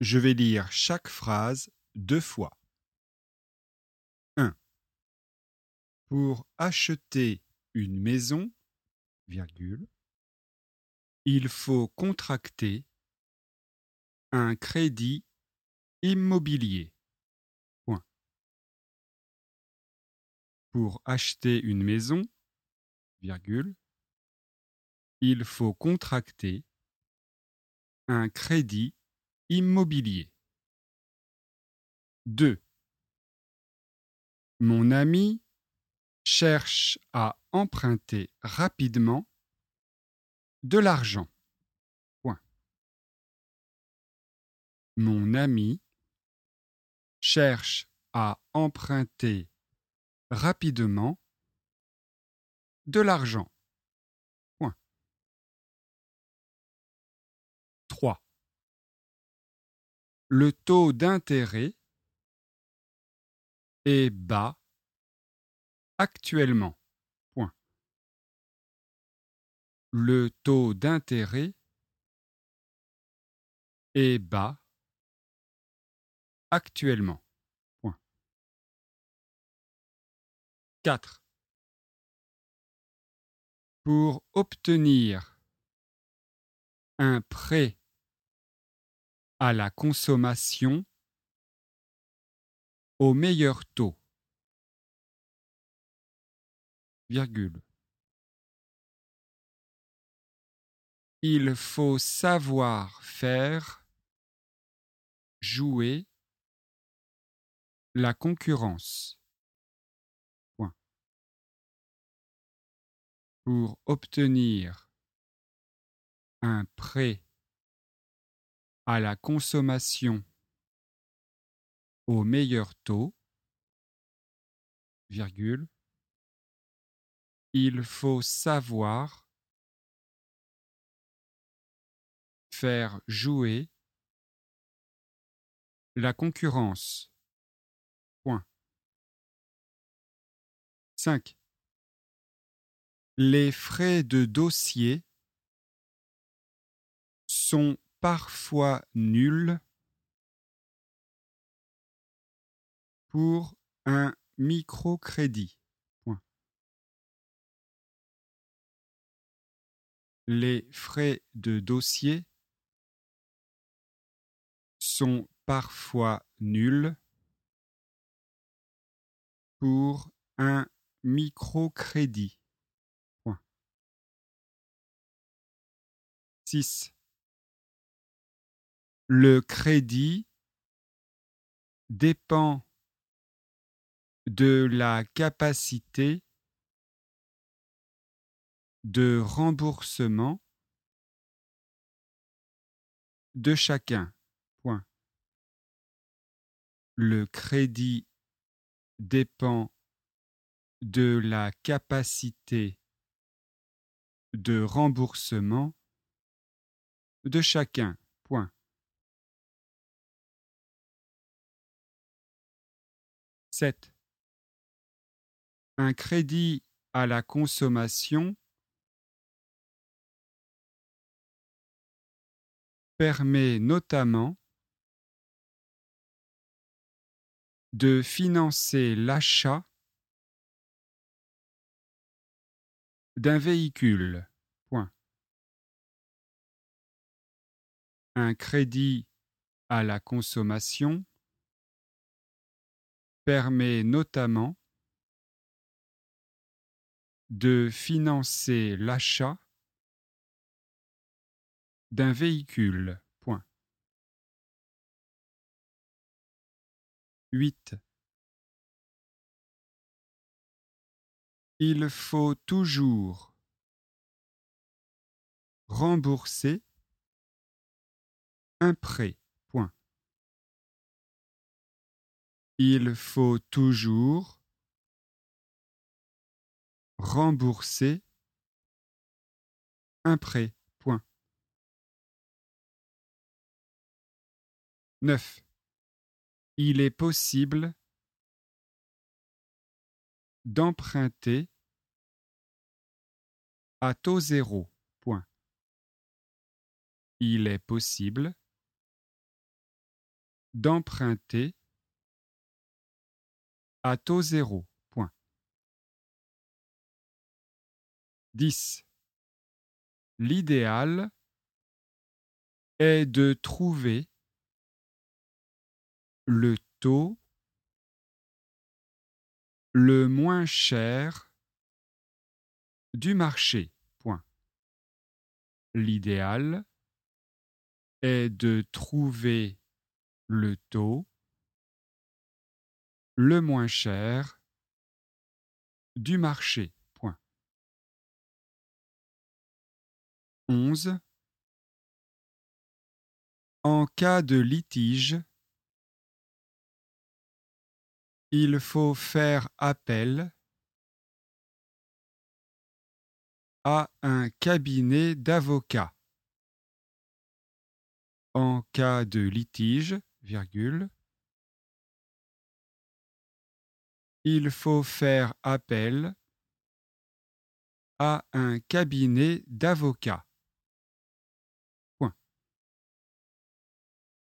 Je vais lire chaque phrase deux fois. 1. Pour acheter une maison, il faut contracter un crédit immobilier. Point. Pour acheter une maison, il faut contracter un crédit immobilier. 2. Mon ami cherche à emprunter rapidement de l'argent. Mon ami cherche à emprunter rapidement de l'argent. Le taux d'intérêt est bas actuellement. Point. Le taux d'intérêt est bas actuellement. Point. 4. Pour obtenir un prêt à la consommation au meilleur taux. Il faut savoir faire jouer la concurrence. Pour obtenir un prêt à la consommation au meilleur taux, il faut savoir faire jouer la concurrence. Point. 5. Les frais de dossier sont parfois nuls pour un microcrédit. Les frais de dossier sont parfois nuls pour un microcrédit. Point. 6. Le crédit dépend de la capacité de remboursement de chacun. Point. Le crédit dépend de la capacité de remboursement de chacun. Point. 7. Un crédit à la consommation permet notamment de financer l'achat d'un véhicule. Un crédit à la consommation permet notamment de financer l'achat d'un véhicule. Point. 8. Il faut toujours rembourser un prêt. Il faut toujours rembourser un prêt. Point. 9. Il est possible d'emprunter à taux zéro. Point. il est possible d'emprunter taux zéro. Point. 10. L'idéal est de trouver le taux le moins cher du marché. L'idéal est de trouver le taux le moins cher du marché. Point. 11. En cas de litige, il faut faire appel à un cabinet d'avocats. En cas de litige, virgule, il faut faire appel à un cabinet d'avocats.